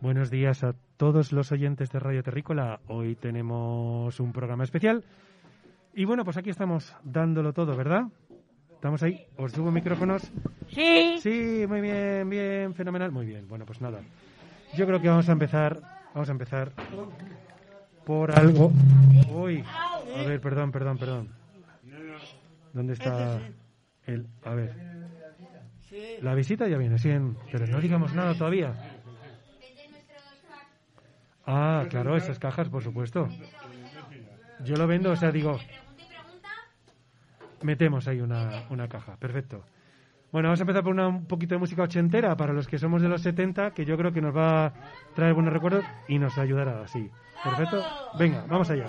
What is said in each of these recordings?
Buenos días a todos los oyentes de Radio Terrícola. Hoy tenemos un programa especial. Y bueno, pues aquí estamos dándolo todo, ¿verdad? Estamos ahí. ¿Os subo micrófonos? Sí. Sí, muy bien, bien, fenomenal. Muy bien. Bueno, pues nada. Yo creo que vamos a empezar. Vamos a empezar por algo. Uy. A ver, perdón, perdón, perdón. ¿Dónde está el.? A ver. La visita ya viene, sí, en- pero no digamos nada todavía. Ah, claro, esas cajas, por supuesto. Yo lo vendo, o sea, digo. Metemos ahí una, una caja, perfecto. Bueno, vamos a empezar por una, un poquito de música ochentera para los que somos de los 70, que yo creo que nos va a traer buenos recuerdos y nos ayudará así. Perfecto. Venga, vamos allá.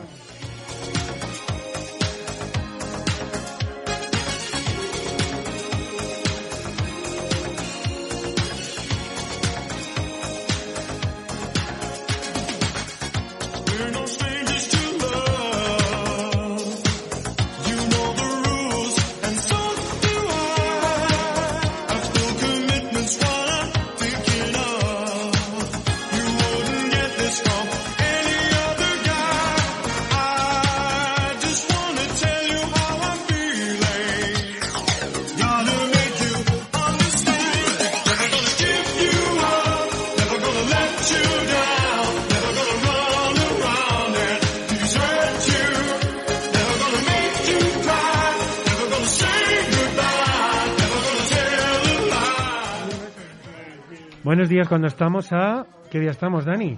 Días cuando estamos a... ¿Qué día estamos, Dani?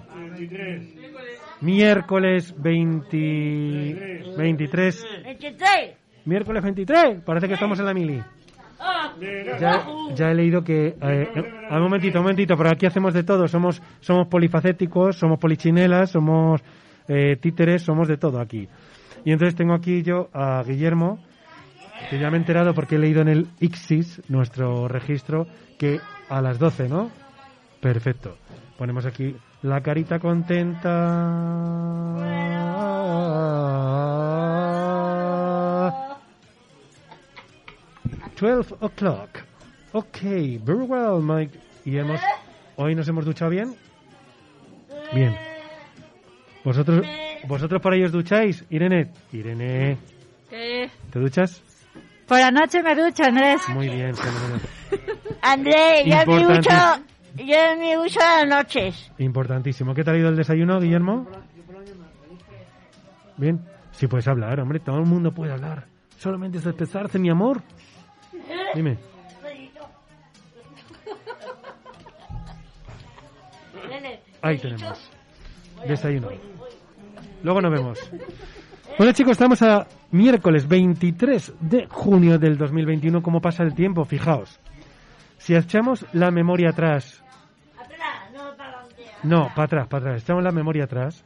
Miércoles 20... 23. 23. Miércoles 23. Parece que estamos en la mili. Ah, Ya, ya he leído que... Eh, un momentito, un momentito, pero aquí hacemos de todo. Somos, somos polifacéticos, somos polichinelas, somos eh, títeres, somos de todo aquí. Y entonces tengo aquí yo a Guillermo, que ya me he enterado porque he leído en el ICSIS, nuestro registro, que a las 12, ¿no? Perfecto. Ponemos aquí la carita contenta. 12 o'clock. Ok, very well, Mike. Y hemos, hoy nos hemos duchado bien. Bien. Vosotros, vosotros por ahí os ducháis, Irene. Irene, ¿Qué? ¿te duchas? Por la noche me ducho, Andrés. Muy bien, fenomenal. André, yo me Importante. Yo me uso las noches. Importantísimo. ¿Qué tal ha ido el desayuno, Guillermo? Bien. Sí puedes hablar, hombre. Todo el mundo puede hablar. Solamente es expresarse, mi amor. Dime. Ahí tenemos. Desayuno. Luego nos vemos. Bueno, chicos, estamos a miércoles 23 de junio del 2021. ¿Cómo pasa el tiempo? Fijaos. Si echamos la memoria atrás. No, para atrás, para atrás. Echamos la memoria atrás.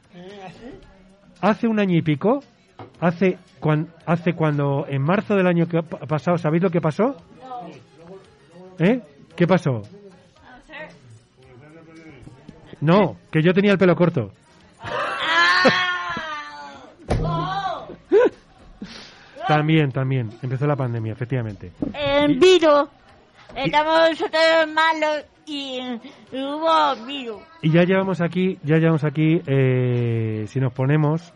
Hace un año y pico, hace, cuan- hace cuando, en marzo del año que pasado, ¿sabéis lo que pasó? ¿Eh? ¿Qué pasó? No, que yo tenía el pelo corto. También, también. Empezó la pandemia, efectivamente. El virus. Estamos nosotros malos y hubo virus. Y ya llevamos aquí, ya llevamos aquí, eh, si nos ponemos,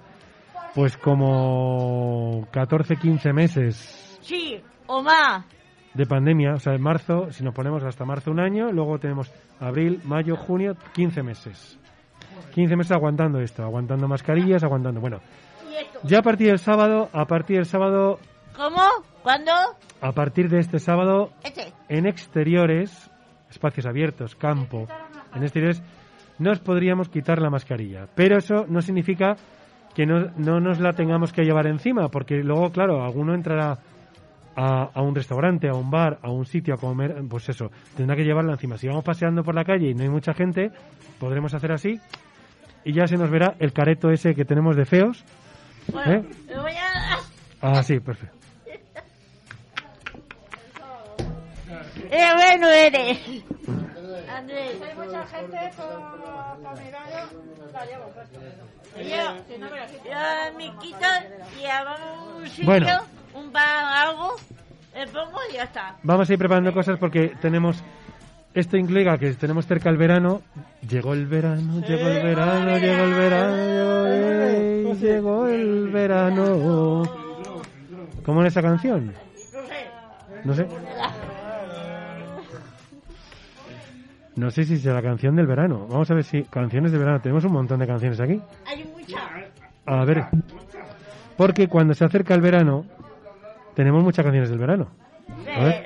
pues como 14, 15 meses Sí, o más. de pandemia, o sea, en marzo, si nos ponemos hasta marzo un año, luego tenemos abril, mayo, junio, 15 meses. 15 meses aguantando esto, aguantando mascarillas, aguantando. Bueno, ya a partir del sábado, a partir del sábado, ¿Cómo? ¿Cuándo? a partir de este sábado, Este. en exteriores, espacios abiertos, campo, en exteriores, nos podríamos quitar la mascarilla. Pero eso no significa que no, no nos la tengamos que llevar encima, porque luego, claro, alguno entrará a, a un restaurante, a un bar, a un sitio a comer, pues eso, tendrá que llevarla encima. Si vamos paseando por la calle y no hay mucha gente, podremos hacer así y ya se nos verá el careto ese que tenemos de feos. Bueno, ¿Eh? me voy a... Ah, sí, perfecto. ¡Qué bueno eres! Andrés. Hay mucha gente la llevo puesta. Yo, no, yo me quito y hago un sitio, Bueno. un pan, algo, le pongo y ya está. Vamos a ir preparando cosas porque tenemos Esto implica que tenemos cerca el verano. Llegó el verano, llegó el verano, llegó el verano, llegó el, llegó el verano. ¿Cómo es esa canción? No sé. No sé si es la canción del verano. Vamos a ver si canciones de verano. Tenemos un montón de canciones aquí. Hay mucha. A ver. Porque cuando se acerca el verano, tenemos muchas canciones del verano. A ver.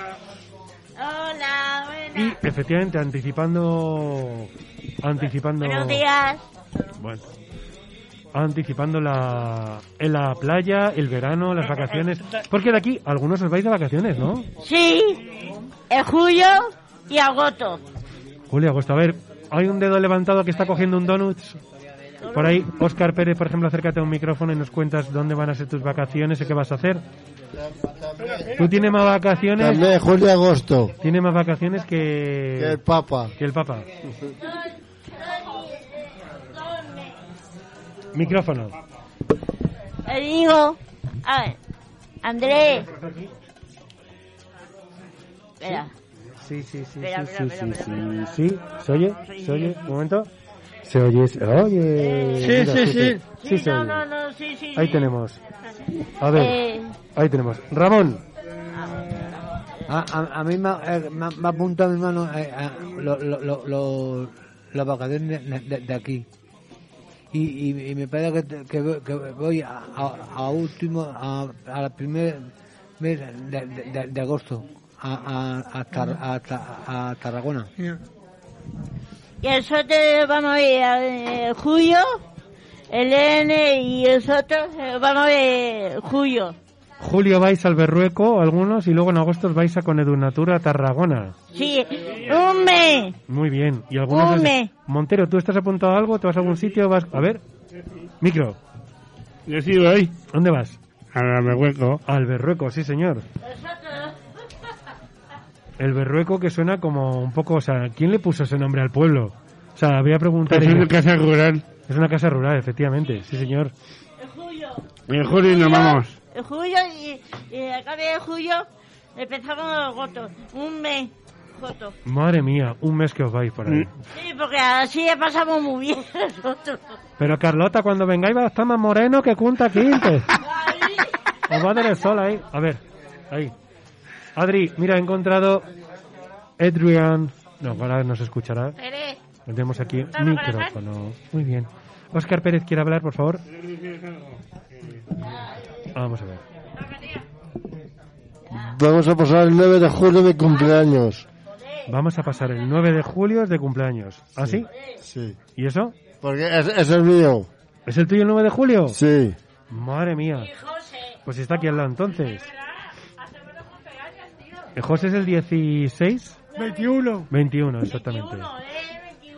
Y efectivamente, anticipando. Anticipando. Buenos días. Bueno. Anticipando la, en la playa, el verano, las vacaciones. Porque de aquí algunos os vais de vacaciones, ¿no? Sí, en julio y agosto. Julio, agosto. A ver, hay un dedo levantado que está cogiendo un donut. Por ahí, Óscar Pérez, por ejemplo, acércate a un micrófono y nos cuentas dónde van a ser tus vacaciones y qué vas a hacer. Tú tienes más vacaciones, También julio y agosto. tienes más vacaciones Que el que, Papa. que el Papa. Micrófono. Le digo, a ver, Andrés. Espera. Sí, sí, sí, sí, sí, sí, sí, sí. ¿Se oye? ¿Se oye? Un momento. ¿Se oye? ¿Se oye? Sí, Mira, sí, sí. Sí, se no, oye. no, no, sí, sí. Ahí sí. tenemos. A ver, Eh, ahí tenemos. Ramón. A, a, a mí me, ha- eh, me, apuntado mi hermano eh, a lo, lo, lo, lo- las vacaciones de, de- de aquí. Y, y, y me parece que, que, voy- que voy a, a, a último, a, a la primer mes de, de, de- de agosto, a, a, a, Tar- a, a Tarragona. Y nosotros vamos a ir en julio, el N y nosotros eh, vamos a ir en julio. Julio vais al Berrueco, algunos, y luego en agosto os vais a Conedunatura a Tarragona. Sí, un mes. Muy bien. Y algunos. Come. Montero, ¿tú estás apuntado a algo? ¿Te vas a algún sitio? ¿Vas... A ver. Micro. Yo sí voy ¿Dónde vas? a la Berrueco. Al Berrueco, sí, señor. El Berrueco que suena como un poco. O sea, ¿quién le puso ese nombre al pueblo? O sea, voy a preguntar. Es una casa rural. Es una casa rural, efectivamente. Sí, señor. En julio. En julio nos vamos. En julio y, y acá de julio empezamos agosto. Un mes. Agosto. Madre mía, un mes que os vais por ahí. Sí, porque así pasamos muy bien nosotros. Pero Carlota, cuando vengáis va a estar más moreno que Cunta Quinte. Os va a dar el sol ahí. A ver, ahí. Adri, mira, he encontrado Adrian. No, ahora nos escuchará. Pérez, Tenemos aquí ¿Vamos a micrófono. Muy bien. Oscar Pérez quiere hablar, por favor. Vamos a ver. Vamos a pasar el 9 de julio mi cumpleaños. Vamos a pasar el 9 de julio de cumpleaños. ¿Ah, sí? Sí. ¿Y eso? Porque es, es el mío. ¿Es el tuyo el 9 de julio? Sí. Madre mía. Pues está aquí al lado entonces. ¿El José es el 16? 21. 21, exactamente.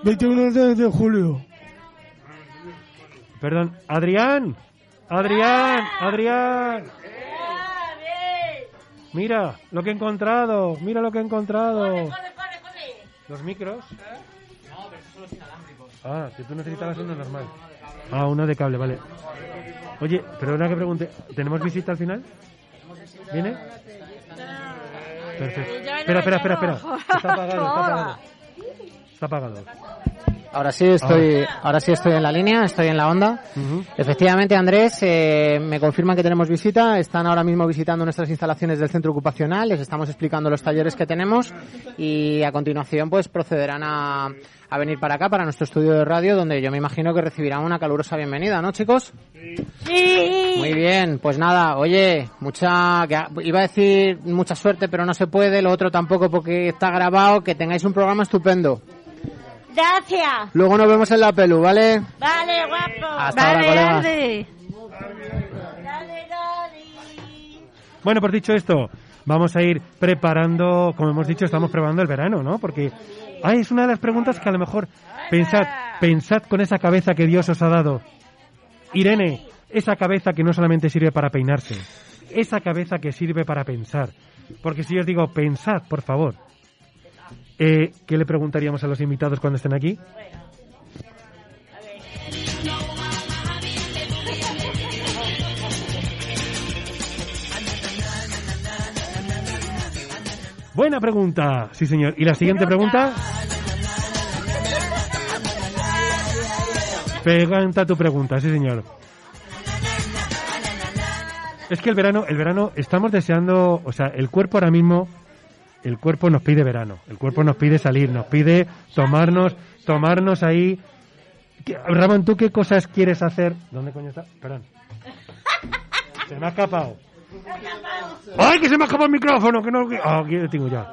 21 de, de julio. Perdón, Adrián. Adrián, Adrián. Ah. Mira lo que he encontrado. Mira lo que he encontrado. Corre, corre, corre. ¿Los micros? Ah, que tú necesitabas uno normal. Ah, uno de cable, vale. Oye, perdona que pregunte. ¿Tenemos visita al final? ¿Viene? Perfecto. Espera, espera, espera, espera. Está apagado, está apagado. Está apagado. Ahora sí estoy, ahora sí estoy en la línea, estoy en la onda. Efectivamente, Andrés, eh, me confirman que tenemos visita. Están ahora mismo visitando nuestras instalaciones del centro ocupacional. Les estamos explicando los talleres que tenemos y a continuación, pues procederán a, a venir para acá, para nuestro estudio de radio, donde yo me imagino que recibirán una calurosa bienvenida, ¿no, chicos? Sí. Muy bien, pues nada, oye, mucha, que- iba a decir mucha suerte, pero no se puede, lo otro tampoco porque está grabado, que tengáis un programa estupendo. Gracias. Luego nos vemos en la pelu, ¿vale? Vale, guapo. Hasta ahora, colegas. Dale, dale. Bueno, por dicho esto, vamos a ir preparando, como hemos dicho, estamos preparando el verano, ¿no? Porque ah, es una de las preguntas que a lo mejor pensad, pensad con esa cabeza que Dios os ha dado. Irene, esa cabeza que no solamente sirve para peinarse, esa cabeza que sirve para pensar. Porque si yo os digo, pensad, por favor. Eh, ¿Qué le preguntaríamos a los invitados cuando estén aquí? Buena pregunta, sí señor. ¿Y la siguiente pregunta? Pregunta tu pregunta, sí señor. Es que el verano, el verano, estamos deseando, o sea, el cuerpo ahora mismo, el cuerpo nos pide verano, el cuerpo nos pide salir, nos pide tomarnos, tomarnos ahí. ¿Qué- Ramón, ¿tú qué cosas quieres hacer? ¿Dónde coño está? Perdón. Se me ha escapado. ¡Ay, que se me ha escapado el micrófono! Que no, que... Ah, aquí lo tengo ya.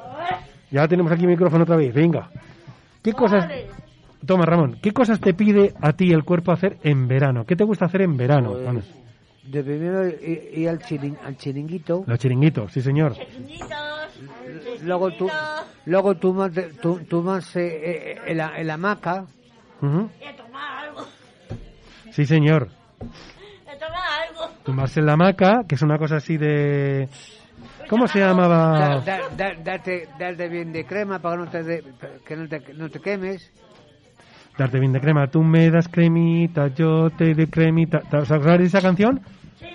Ya tenemos aquí el micrófono otra vez. Venga. ¿Qué cosas... Toma, Ramón. ¿Qué cosas te pide a ti el cuerpo hacer en verano? ¿Qué te gusta hacer en verano? Pues, Vamos. De primero ir, ir al, chirin- al chiringuito, Los chiringuitos, sí señor. luego tú, luego tú más, de- tú, tú más eh, eh, en, la, en la hamaca. Voy a tomar algo. Sí señor. A tomar algo. Tumbarse en la hamaca, que es una cosa así de... ¿Cómo se llamaba? da- da- da- darte, darte bien de crema para que no te, de- que no te, no te quemes. Darte bien de crema. Tú me das cremita, yo te doy cremita. ¿Os acordáis de esa canción? Sí.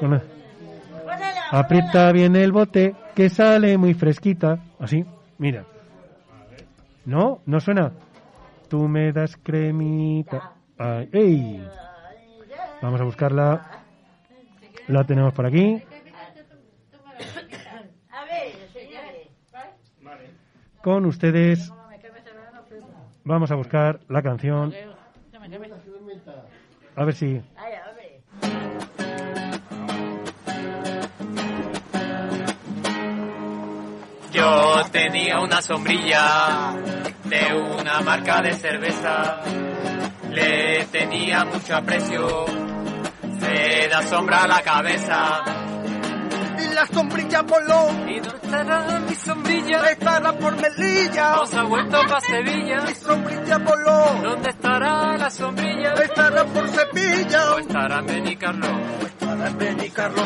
Con la- Pónela, Aprieta bien el bote, que sale muy fresquita. Así, mira. ¿No? ¿No suena? Tú me das cremita. Ay, ¡Ey! Vamos a buscarla. La tenemos por aquí. A ver, señores. Con ustedes. Vamos a buscar la canción. A ver si. Yo tenía una sombrilla de una marca de cerveza. Le tenía mucho aprecio. Se da sombra a la cabeza. Y la sombrilla voló, ¿Y dónde estará mi sombrilla? estará por Melilla. No se ha vuelto para Sevilla. Mi sombrilla voló, ¿Dónde estará la sombrilla? estará por Sevilla. ¿O estará en Benicarlo? Estará en Benicarlo.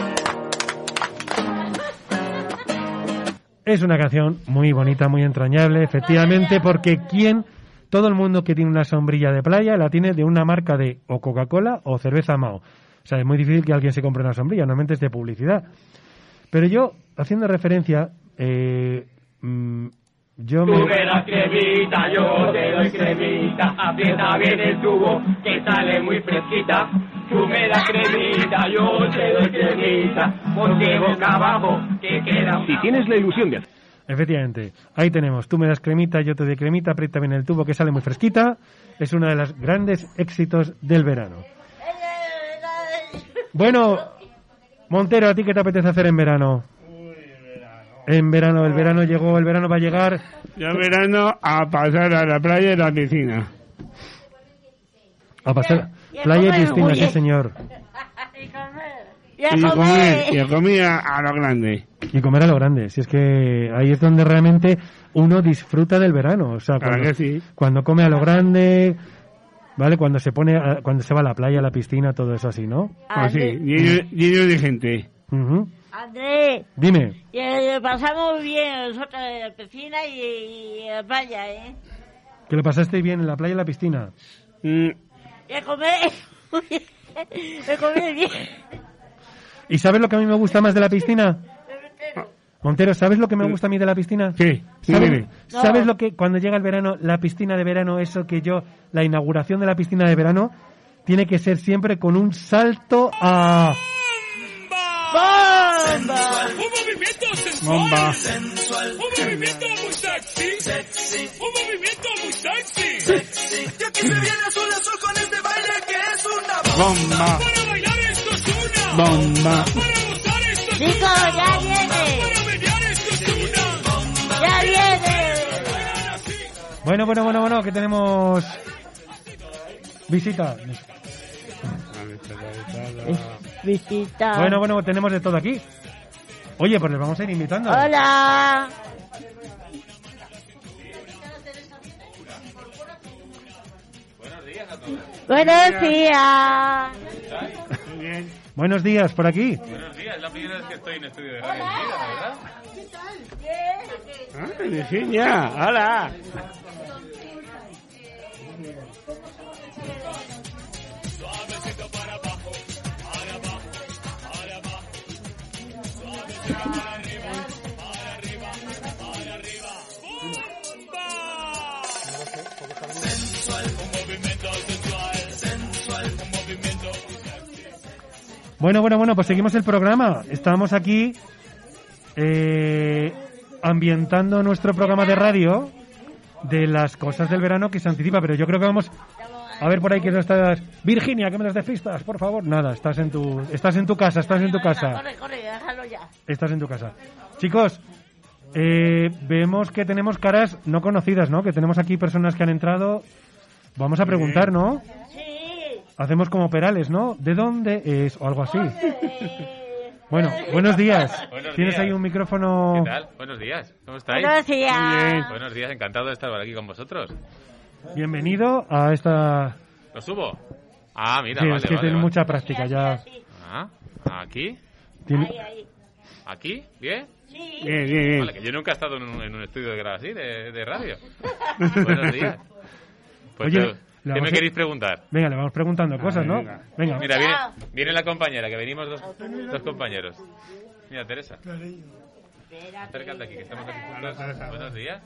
Es una canción muy bonita, muy entrañable, efectivamente, porque quien, todo el mundo que tiene una sombrilla de playa la tiene de una marca de o Coca-Cola o cerveza Mao. O sea, es muy difícil que alguien se compre una sombrilla, normalmente es de publicidad. Pero yo, haciendo referencia, eh, mm, yo Tú me... me das cremita, yo te doy cremita. Aprieta bien el tubo, que sale muy fresquita. Tú me das cremita, yo te doy cremita. Porque boca abajo, que queda Si tienes la ilusión de hacer Efectivamente, ahí tenemos, tú me das cremita, yo te doy cremita, aprieta bien el tubo que sale muy fresquita. Es uno de los grandes éxitos del verano. Bueno, Montero, ¿a ti qué te apetece hacer en verano? En verano, el verano llegó, el verano va a llegar. Yo verano a pasar a la playa y a la piscina. A pasar. Y a Playa y comer, piscina, sí señor. Y comer. Y a comer, y a comer a, a lo grande. Y comer a lo grande. Si es que ahí es donde realmente uno disfruta del verano. O sea, Claro cuando, que sí. cuando come a lo grande, ¿vale? Cuando se pone, a- cuando se va a la playa, a la piscina, todo eso así, ¿no? Pues sí, André, lleno, de gente. Ujú. André, Dime, y, eh, pasamos bien nosotros en la piscina y, y en la playa, ¿eh? ¿que lo pasaste bien en la playa y en la piscina? Mm, Y a comer. Me comí bien. ¿Y sabes lo que a mí me gusta más de la piscina? Montero, ¿sabes lo que me gusta a mí de la piscina? Sí, sí, ¿Sabes, dime. ¿sabes lo que cuando llega el verano, la piscina de verano, eso que yo, la inauguración de la piscina de verano, tiene que ser siempre con un salto a... ¡Bomba! Un movimiento sensual. Bomba. Un movimiento muy sexy. Un movimiento muy sexy. Y aquí se viene azul azul con este baile que es una Bomba. Para bailar esto es una. Bomba. Para gozar esto es Chicos, una. ya viene. Bueno, bueno, bueno, bueno, que tenemos... Visita. Visita. Bueno, bueno, tenemos de todo aquí. Oye, pues les vamos a ir invitando. Hola. Buenos días. Muy bien. Buenos días, por aquí. Buenos días, es la primera vez que estoy en estudio de radio en mi vida, ¿verdad? Ah, Virginia, hola. Bueno, bueno, bueno, pues seguimos el programa. Estamos aquí eh, ambientando nuestro programa de radio de las cosas del verano que se anticipa, pero yo creo que vamos a ver por ahí que no estás... Virginia, que me das de pistas, por favor. Nada, estás en tu, estás en tu casa, estás en tu casa. Corre, corre, déjalo ya. Estás en tu casa. Chicos, eh, vemos que tenemos caras no conocidas, ¿no? Que tenemos aquí personas que han entrado. Vamos a preguntar, ¿no? Sí. Hacemos como Perales, ¿no? ¿De dónde es? O algo así. Bueno, buenos días. Buenos Tienes días. ahí un micrófono. ¿Qué tal? Buenos días. ¿Cómo estáis? Buenos días. Buenos días, encantado de estar por aquí con vosotros. Bienvenido a esta. ¿Lo subo? Ah, mira, Sí, vale, es que vale, tiene vale. mucha práctica ya. Ah, aquí, Tiene- Ahí, ahí. aquí, bien. Sí. Bien, bien, bien. Vale, que yo nunca he estado en un, en un estudio de grado así, de, de radio. Buenos días. Pues, Oye, ¿qué me a- queréis preguntar? Venga, le vamos preguntando cosas, ¿no? venga. Venga. Mira, viene, viene la compañera, que venimos dos, dos compañeros. Mira, Teresa, acércate aquí, que estamos aquí juntos. Buenos días.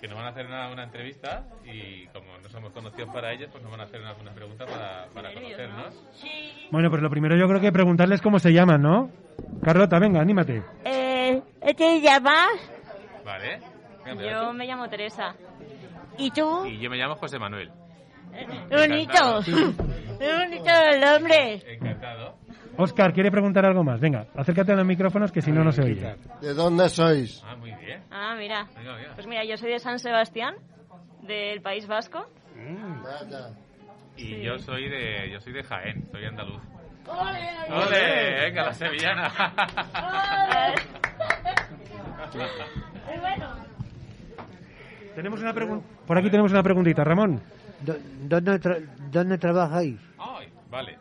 Que nos van a hacer una, una entrevista y como no somos conocidos para ellos, pues nos van a hacer algunas preguntas para, para conocernos. Bueno, pues lo primero yo creo que preguntarles cómo se llaman, ¿no? Carlota, venga, anímate. Eh, ¿Te llamas? Vale. Venga, Yo me llamo Teresa. ¿Y tú? Y yo me llamo José Manuel. Qué bonito. Qué bonito el nombre. Encantado. Oscar, ¿quiere preguntar algo más? Venga, acércate a los micrófonos que si no, no se oye. ¿De dónde sois? Ah, muy bien. Ah, mira. Venga, venga. Pues mira, yo soy de San Sebastián, del País Vasco. Y yo soy de yo soy de Jaén, soy andaluz. ¡Ole! ¡Ole! Venga, la sevillana. Muy bueno. Tenemos una pregunta. Por aquí tenemos una preguntita, Ramón. Do- ¿Dónde, tra- ¿Dónde trabajáis? Ay, vale.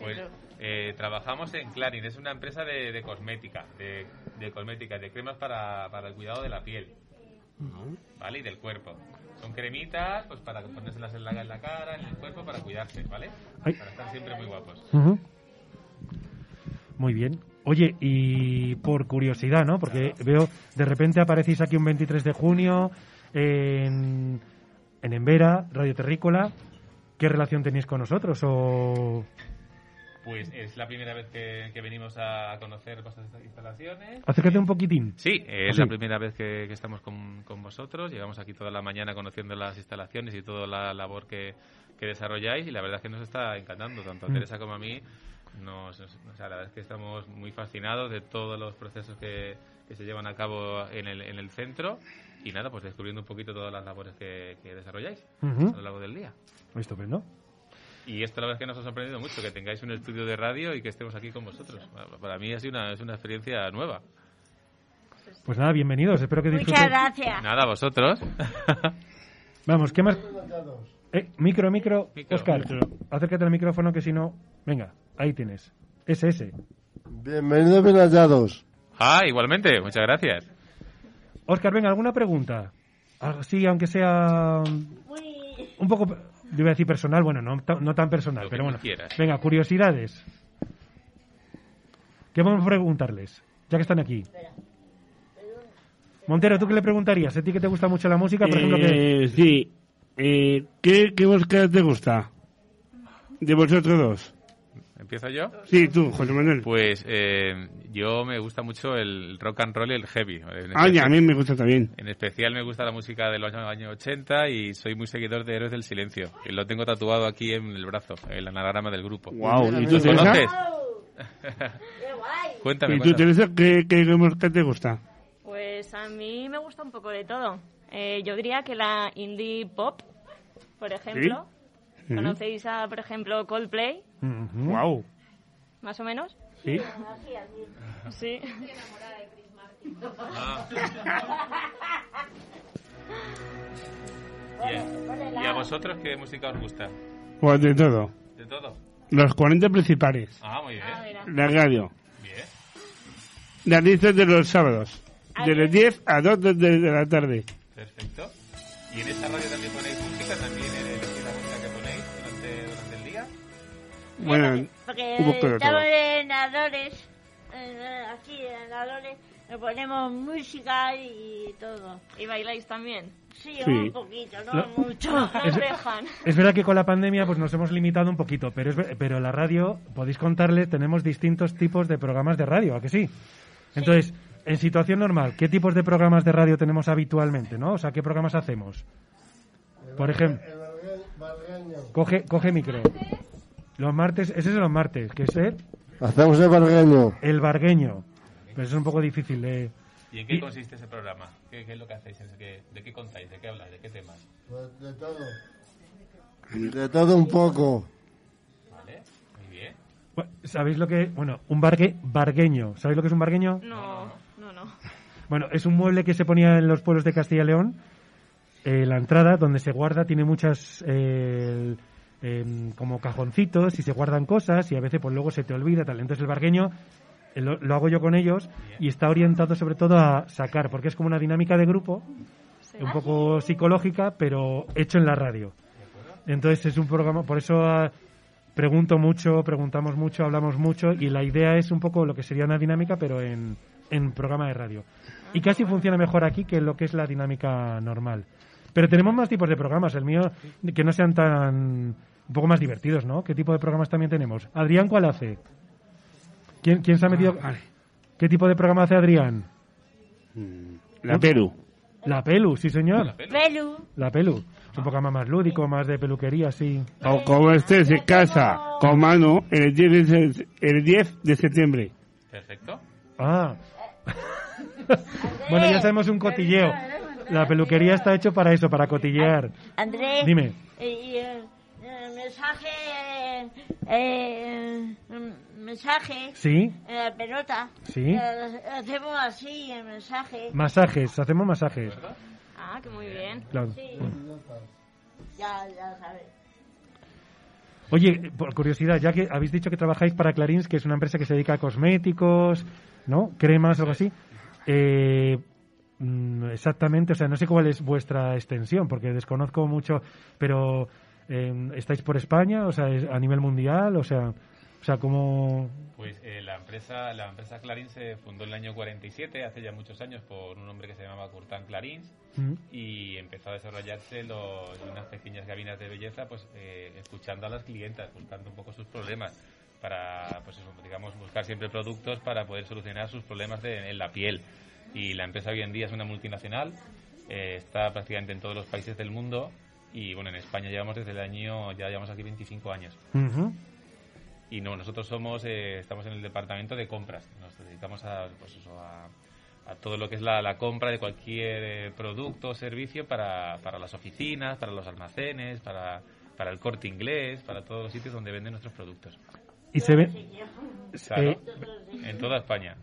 Pues eh, trabajamos en Clarin, es una empresa de, de cosmética, de, de cosmética, de cremas para, para el cuidado de la piel, ¿vale? Y del cuerpo. Son cremitas, pues para ponérselas en la, en la cara, en el cuerpo, para cuidarse, ¿vale? Ay. Para estar siempre muy guapos. Ujú. Muy bien. Oye, y por curiosidad, ¿no? Porque veo, de repente aparecéis aquí un 23 de junio en, en Embera, Radio Terrícola. ¿Qué relación tenéis con nosotros? O... Pues es la primera vez que, que venimos a conocer vuestras instalaciones. Acércate un poquitín. Sí, es Sí. la primera vez que, que estamos con, con vosotros. Llegamos aquí toda la mañana conociendo las instalaciones y toda la labor que, que desarrolláis y la verdad es que nos está encantando, tanto a Mm. Teresa como a mí. Nos, nos- o sea, la verdad es que estamos muy fascinados de todos los procesos que, que se llevan a cabo en el, en el centro y nada, pues descubriendo un poquito todas las labores que, que desarrolláis Ujú. a lo largo del día. Estupendo. Y esto la verdad es que nos ha sorprendido mucho, que tengáis un estudio de radio y que estemos aquí con vosotros. Para mí ha sido una, es una experiencia nueva. Pues nada, bienvenidos. Espero que Muchas disfrutéis. gracias. Nada, vosotros. Vamos, ¿qué más? Eh, micro, micro, Micro. Oscar, acércate al micrófono que si no... Venga, ahí tienes. Ese, ese. Bienvenidos, bien hallados. Ah, igualmente, muchas gracias. Oscar, venga, ¿alguna pregunta? Así, aunque sea un poco, yo iba a decir personal, bueno, no, no tan personal, Lo pero bueno. quieras. Venga, curiosidades. ¿Qué vamos a preguntarles? Ya que están aquí. Montero, ¿tú qué le preguntarías? ¿A ti que te gusta mucho la música? Por ejemplo, que... Eh, sí. Eh, ¿qué, ¿Qué música te gusta? De vosotros dos. ¿Empiezo yo? Sí, tú, José Manuel. Pues eh, yo me gusta mucho el rock and roll y el heavy. En Ah, ya, a especial- mí me gusta también. En especial me gusta la música de los años 80 y soy muy seguidor de Héroes del Silencio. Y lo tengo tatuado aquí en el brazo, el anagrama del grupo. Guau, ¿y tú, ¿Los Teresa? conoces? Cuéntame, ¿Y tú. Teresa, qué, qué música te gusta? Pues a mí me gusta un poco de todo. Eh, yo diría que la indie pop, por ejemplo. ¿Conocéis a, por ejemplo, Coldplay? Guau. Más o menos. Sí. Sí. ¿Y a, y a vosotros qué música os gusta? Pues de todo. ¿De todo? Los 40 principales. Ah, muy bien. La radio. Bien. Las listas de los sábados. De las 10 a 2 de, de la tarde. Perfecto. ¿Y en esta radio también ponéis música? ¿También Bueno, Porque todo. estamos en Adores, eh, aquí en Adores, le ponemos música y todo. ¿Y bailáis también? Sí, Sí. un poquito, no mucho. Es, es verdad que con la pandemia pues nos hemos limitado un poquito, pero es ver- pero la radio, podéis contarles, tenemos distintos tipos de programas de radio, ¿a que sí? Entonces, en situación normal, ¿qué tipos de programas de radio tenemos habitualmente, no? O sea, ¿qué programas hacemos? Por ejemplo, coge, coge micro. Los martes, ese es los martes, que es el, Hacemos el bargueño. el bargueño. Pero eso es un poco difícil de... ¿Y en qué consiste ese programa? ¿Qué, qué es lo que hacéis? ¿De qué, ¿De qué contáis? ¿De qué habláis? ¿De qué temas? Pues de todo. De todo un poco. Vale, muy bien. ¿Sabéis lo que...? Bueno, un bargue, bargueño. ¿Sabéis lo que es un bargueño? No, no, no. Bueno, es un mueble que se ponía en los pueblos de Castilla y León. Eh, la entrada, donde se guarda, tiene muchas eh, em, como cajoncitos y se guardan cosas y a veces pues luego se te olvida tal. Entonces el bargueño eh, lo, lo hago yo con ellos y está orientado sobre todo a sacar, porque es como una dinámica de grupo, un poco psicológica, pero hecho en la radio. Entonces es un programa, por eso ah, pregunto mucho, preguntamos mucho, hablamos mucho y la idea es un poco lo que sería una dinámica, pero en, en programa de radio. Y casi funciona mejor aquí que lo que es la dinámica normal. Pero tenemos más tipos de programas. El mío, que no sean tan. un poco más divertidos, ¿no? ¿Qué tipo de programas también tenemos? Adrián, ¿cuál hace? ¿Quién, quién se ha metido? ¿Qué tipo de programa hace Adrián? La Perú. La Pelu, sí, señor. Pelu. La Pelu. Es un programa más lúdico, más de peluquería, sí. O como este se casa con Manu el 10 de, el 10 de septiembre. Perfecto. Ah. bueno, ya sabemos un cotilleo. La peluquería está hecho para eso, para cotillear. Andrés. Dime. Y, eh, eh, mensaje. Eh, mm, mensaje. Sí. En la pelota. Sí. Eh, hacemos así el mensaje. Masajes, hacemos masajes. Ah, que muy bien. Claro. Sí. Ya, ya sabes. Oye, por curiosidad, ya que habéis dicho que trabajáis para Clarins, que es una empresa que se dedica a cosméticos, ¿no? Cremas, algo así. Eh, mm, exactamente, o sea, no sé cuál es vuestra extensión, porque desconozco mucho, pero eh, ¿estáis por España? O sea, ¿es a nivel mundial? O sea, o sea, ¿cómo...? Pues eh, la empresa la empresa Clarín se fundó en el año 47, hace ya muchos años, por un hombre que se llamaba Curtán Clarins Mm. y empezó a desarrollarse lo- en unas pequeñas cabinas de belleza, pues eh, escuchando a las clientas, buscando un poco sus problemas para, pues digamos, buscar siempre productos para poder solucionar sus problemas de- en la piel. Y la empresa hoy en día es una multinacional, eh, está prácticamente en todos los países del mundo y bueno, en España llevamos desde el año, ya llevamos aquí 25 años. Ujú. Y no, nosotros somos, eh, estamos en el departamento de compras. Nos dedicamos a, pues eso, a, a todo lo que es la, la compra de cualquier eh, producto o servicio para, para las oficinas, para los almacenes, para, para el corte inglés, para todos los sitios donde venden nuestros productos. Y se ve... Claro, Eh, en toda España.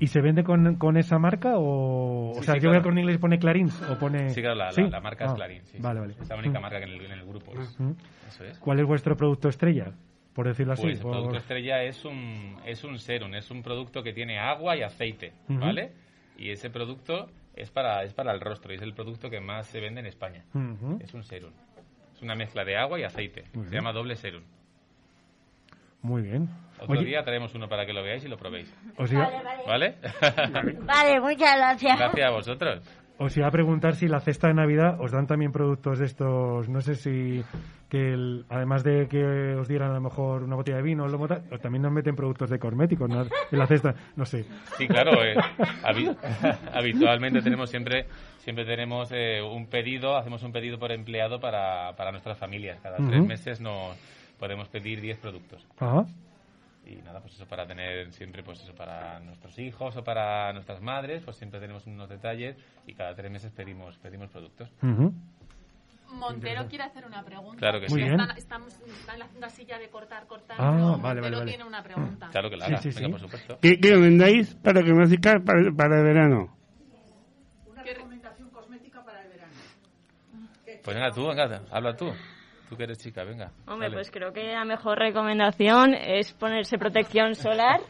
¿Y se vende con, con esa marca o...? o sea, sí, yo claro. al Corte Inglés y pone Clarins o pone... Sí, claro, la, la- ¿Sí? la marca es Ah, sí. Vale, vale. Es la única Mm. marca que en el, en el grupo. es. Mm. Eso es. ¿Cuál es vuestro producto estrella? Por decirlo así. Pues el por- producto estrella es un, es un serum, es un producto que tiene agua y aceite. ¿vale? Y ese producto es para, es para el rostro y es el producto que más se vende en España. Es un serum. Es una mezcla de agua y aceite. Se llama doble serum. Muy bien. Otro Oye, día traemos uno para que lo veáis y lo probéis. os iba, ¿Vale? Vale, muchas gracias. Gracias a vosotros. os iba a preguntar si la cesta de Navidad os dan también productos de estos, no sé si, que el- además de que os dieran a lo mejor una botella de vino o lo mota- o también nos meten productos de cosméticos ¿no? en la cesta, no sé. Sí, claro. eh, habi- habitualmente tenemos siempre siempre tenemos eh, un pedido, hacemos un pedido por empleado para, para nuestras familias. Cada tres meses nos podemos pedir 10 productos. Ajá. Y nada, pues eso para tener siempre, pues eso para nuestros hijos o para nuestras madres, pues siempre tenemos unos detalles y cada tres meses pedimos pedimos productos. Ujú. Montero quiere hacer una pregunta. Claro que Muy sí. bien. Están, estamos, está en la, una silla de cortar, cortar. Ah, pero vale, vale, Montero vale. tiene una pregunta. Claro que la Sí, haga. sí, Venga, sí. por supuesto. ¿Qué, qué vendáis para que música para, para el verano? Una recomendación cosmética para el verano. Pues venga tú, venga, habla tú. Tú que eres chica, venga. Hombre, dale. pues creo que la mejor recomendación es ponerse protección solar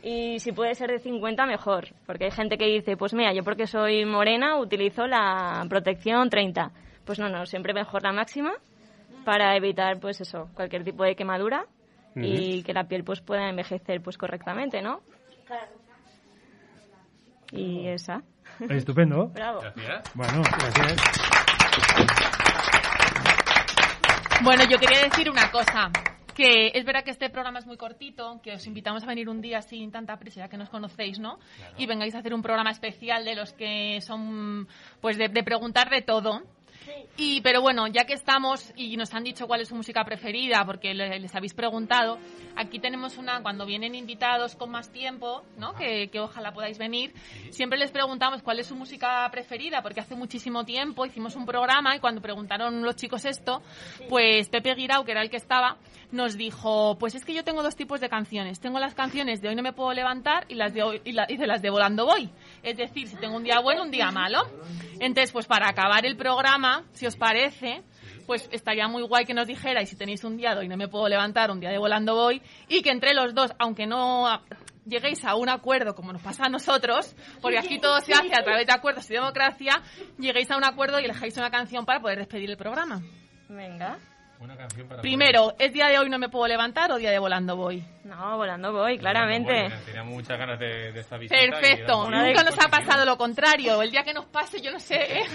y si puede ser de 50 mejor, porque hay gente que dice, pues mira, yo porque soy morena utilizo la protección 30. Pues no, no, siempre mejor la máxima para evitar pues eso, cualquier tipo de quemadura y que la piel pues pueda envejecer pues correctamente, ¿no? Y esa. Estupendo. Bravo. Gracias. Bueno, gracias. Bueno, yo quería decir una cosa. Que es verdad que este programa es muy cortito, que os invitamos a venir un día sin tanta prisa, ya que nos conocéis, ¿no? Y vengáis a hacer un programa especial de los que son, pues, de, de preguntar de todo. Y, pero bueno, ya que estamos y nos han dicho cuál es su música preferida, porque le- les habéis preguntado, aquí tenemos una, cuando vienen invitados con más tiempo, ¿no? Que, que ojalá podáis venir, siempre les preguntamos cuál es su música preferida, porque hace muchísimo tiempo hicimos un programa y cuando preguntaron los chicos esto, pues Pepe Guirao, que era el que estaba, nos dijo, pues es que yo tengo dos tipos de canciones. Tengo las canciones de Hoy no me puedo levantar y las de hoy y, la- y de las de Volando voy. Es decir, si tengo un día bueno, un día malo. Entonces, pues para acabar el programa, si os parece, pues estaría muy guay que nos dijerais si tenéis un día de Hoy no me puedo levantar, un día de Volando voy y que entre los dos, aunque no lleguéis a un acuerdo como nos pasa a nosotros, porque aquí todo se hace a través de acuerdos y democracia, lleguéis a un acuerdo y elijáis una canción para poder despedir el programa. Venga. Una canción para Primero, ¿es día de hoy no me puedo levantar o día de volando voy? No, volando voy, claramente. Bueno, tenía muchas ganas de, de esta visita. Perfecto, nunca nos ha pasado lo contrario. El día que nos pase, yo no sé. ¿eh?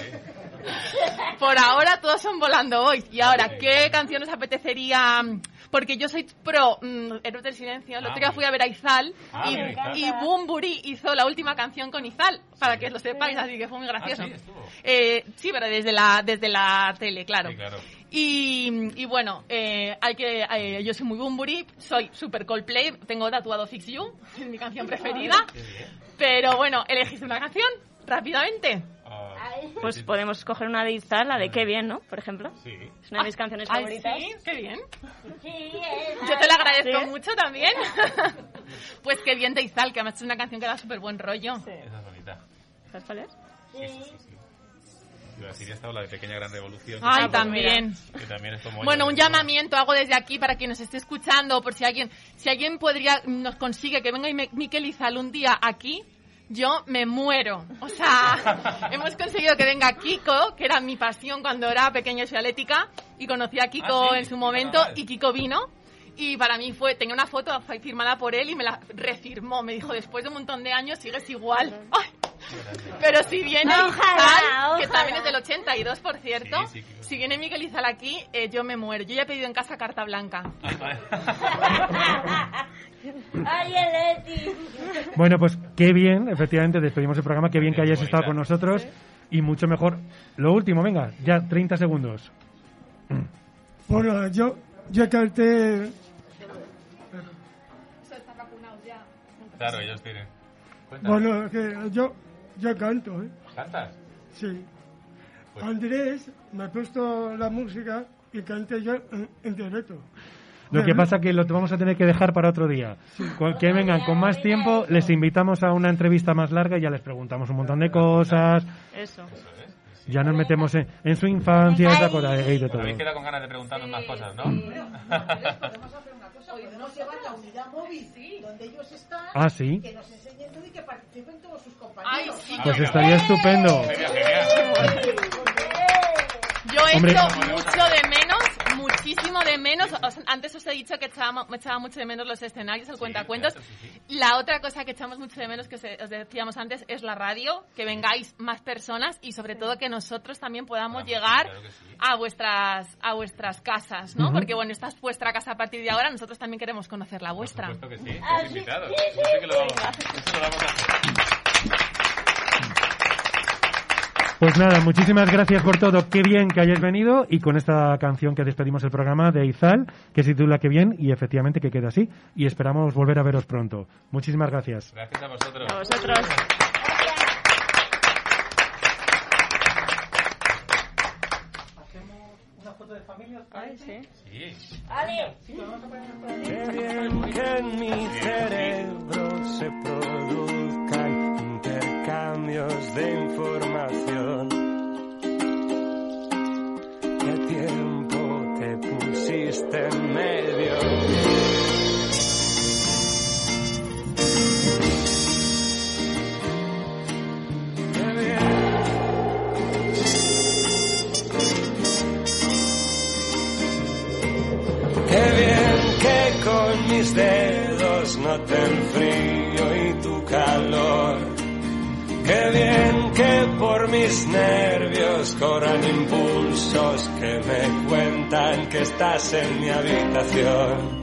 Por ahora todos son volando hoy. Y ahora, ¿qué canción os apetecería? Porque yo soy pro mm, Héroes del Silencio. El Ah, otro día fui a ver a Izal Ah, y, y Bumburi hizo la última canción con Izal, para que lo sepáis, así que fue muy gracioso. Ah, sí, estuvo. Eh, sí, pero desde la, desde la tele, claro. Sí, claro. Y, y bueno, eh, hay que, eh, yo soy muy Bumburi, soy super Coldplay, tengo tatuado Fix You, es mi canción preferida. Pero bueno, elegís una canción rápidamente. Pues podemos coger una de Izal, la de Qué bien, ¿no? Por ejemplo. Sí. Es una de mis canciones Ay, favoritas. sí, qué bien. Sí, Yo te lo agradezco ¿Sí? mucho también. pues qué bien de Izal, que además es una canción que da súper buen rollo. Esa es bonita. ¿Sabes cuál es? Sí, sí, sí. Iba a decir, esta o la de Pequeña Gran Revolución. Ay, que también. Que también es como... Bueno, un llamamiento hago desde aquí para quien nos esté escuchando, por si alguien, si alguien podría, nos consigue que venga Miquel Izal un día aquí, yo me muero. O sea, hemos conseguido que venga Kiko, que era mi pasión cuando era pequeña y soy atlética, y conocí a Kiko Ah, sí. en su momento, y Kiko vino. Y para mí fue, tenía una foto firmada por él y me la refirmó. Me dijo, después de un montón de años sigues igual. Ay, pero si viene Ojalá, Izal, que también es del 82, por cierto, Sí, sí, claro. si viene Miguel Izal aquí, eh, yo me muero. Yo ya he pedido en casa carta blanca. Ay, el Eti. Bueno, pues qué bien, efectivamente, despedimos el programa. Qué bien que hayas estado con nosotros. Y mucho mejor. Lo último, venga, ya 30 segundos. Bueno, yo, yo canté, Claro, ellos tienen. Cuéntanos. bueno, que yo, yo canto, ¿eh? ¿Cantas? Sí. Pues- Andrés me ha puesto la música y canté yo en, en directo. Lo que pasa que lo vamos a tener que dejar para otro día. Que vengan con más tiempo, les invitamos a una entrevista más larga y ya les preguntamos un montón de cosas. Eso. Ya nos metemos en, en su infancia, esa cosa, y de todo. Habéis quedado con ganas de preguntarnos más cosas, ¿no? Podemos hacer Ay, compañeros. sí. Pues estaría estupendo. Yo Hombre. echo mucho de menos, muchísimo de menos. os- antes os he dicho que echaba, me echaba mucho de menos los escenarios, el cuentacuentos. La otra cosa que echamos mucho de menos, que os decíamos antes, es la radio, que vengáis más personas y sobre todo que nosotros también podamos llegar a vuestras a vuestras casas, ¿no? Porque bueno, esta es vuestra casa a partir de ahora, nosotros también queremos conocer la vuestra. Por supuesto que sí, estáis invitados. Eso sí que lo vamos a hacer. Eso lo vamos a hacer. Pues nada, muchísimas gracias por todo. Qué bien que hayáis venido y con esta canción que despedimos el programa de Izal, que se titula Qué bien y efectivamente que queda así. Y esperamos volver a veros pronto. Muchísimas gracias. Gracias a vosotros. A vosotros. una foto de familia? Ay, sí. Sí. Qué bien que en mi cerebro se produzcan intercambios de información. ¿Qué tiempo te pusiste en medio? Mis nervios corran impulsos que me cuentan que estás en mi habitación.